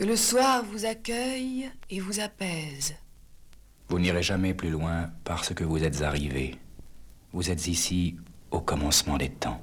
Que le soir vous accueille et vous apaise. Vous n'irez jamais plus loin parce que vous êtes arrivé. Vous êtes ici au commencement des temps.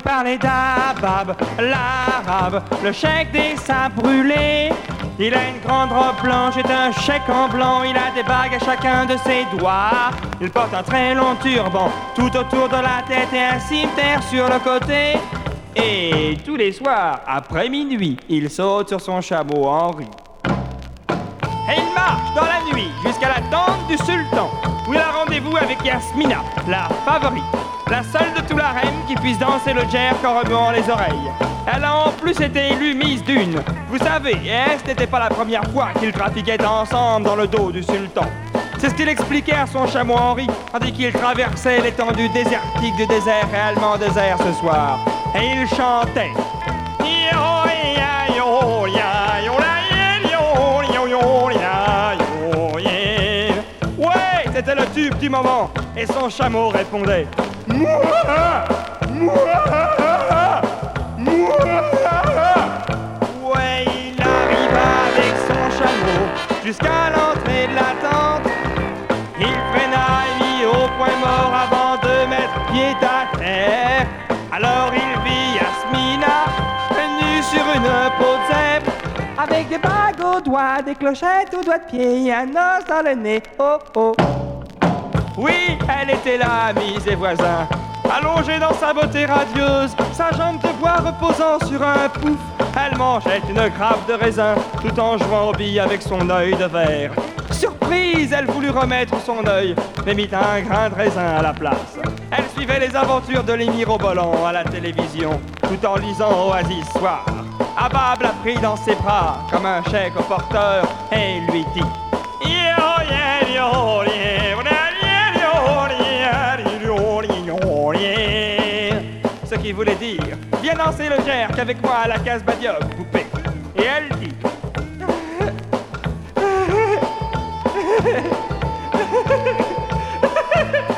Parler d'Abab, l'arabe, le chèque des sables brûlés. Il a une grande robe blanche et un chèque en blanc. Il a des bagues à chacun de ses doigts. Il porte un très long turban tout autour de la tête et un cimetière sur le côté. Et tous les soirs, après minuit, il saute sur son chameau Henri. Et il marche dans la nuit jusqu'à la tente du sultan, où il a rendez-vous avec Yasmina, la favorite, la seule de tout la reine qui puisse danser le jer en remuant les oreilles. Elle a en plus été élue mise d'une. Vous savez, et ce n'était pas la première fois qu'ils trafiquaient ensemble dans le dos du sultan. C'est ce qu'il expliquait à son chameau Henri, tandis qu'il traversait l'étendue désertique du désert réellement désert ce soir. Et il chantait. Tube du moment. Et son chameau répondait. Mouah Mouah Mouah Ouais, il arriva avec son chameau jusqu'à l'entrée de la tente. Il freina et mit au point mort avant de mettre pied à terre. Alors il vit Yasmina venue sur une peau de zèbre avec des bagues aux doigts, des clochettes aux doigts de pied un os dans le nez. Oh oh. Oui, elle était là, amis et voisins. Allongée dans sa beauté radieuse, sa jambe de bois reposant sur un pouf, elle mangeait une grappe de raisin tout en jouant au billes avec son œil de verre. Surprise, elle voulut remettre son œil, mais mit un grain de raisin à la place. Elle suivait les aventures de l'émir au volant à la télévision, tout en lisant Oasis Soir. Abab l'a pris dans ses bras comme un chèque au porteur et lui dit Yo, yeah, yo, yeah, voulait dire Viens danser le jerk avec moi à la case Badiop, poupée. Et elle dit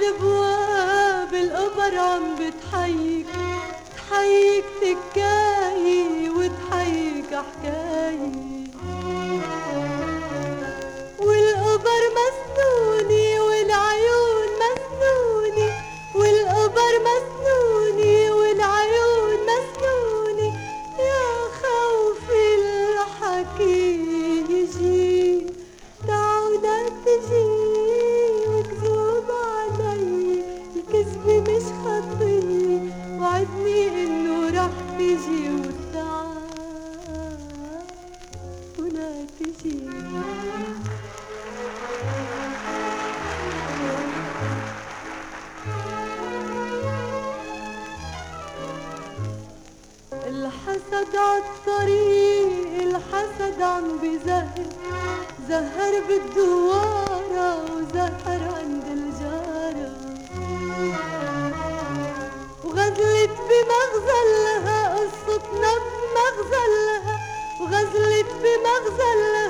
the الحسد عالطريق الحسد عم بزهر زهر بالدوارة وزهر عند الجارة. وغزلت بمغزلها قصتنا بمغزلها وغزلت بمغزلها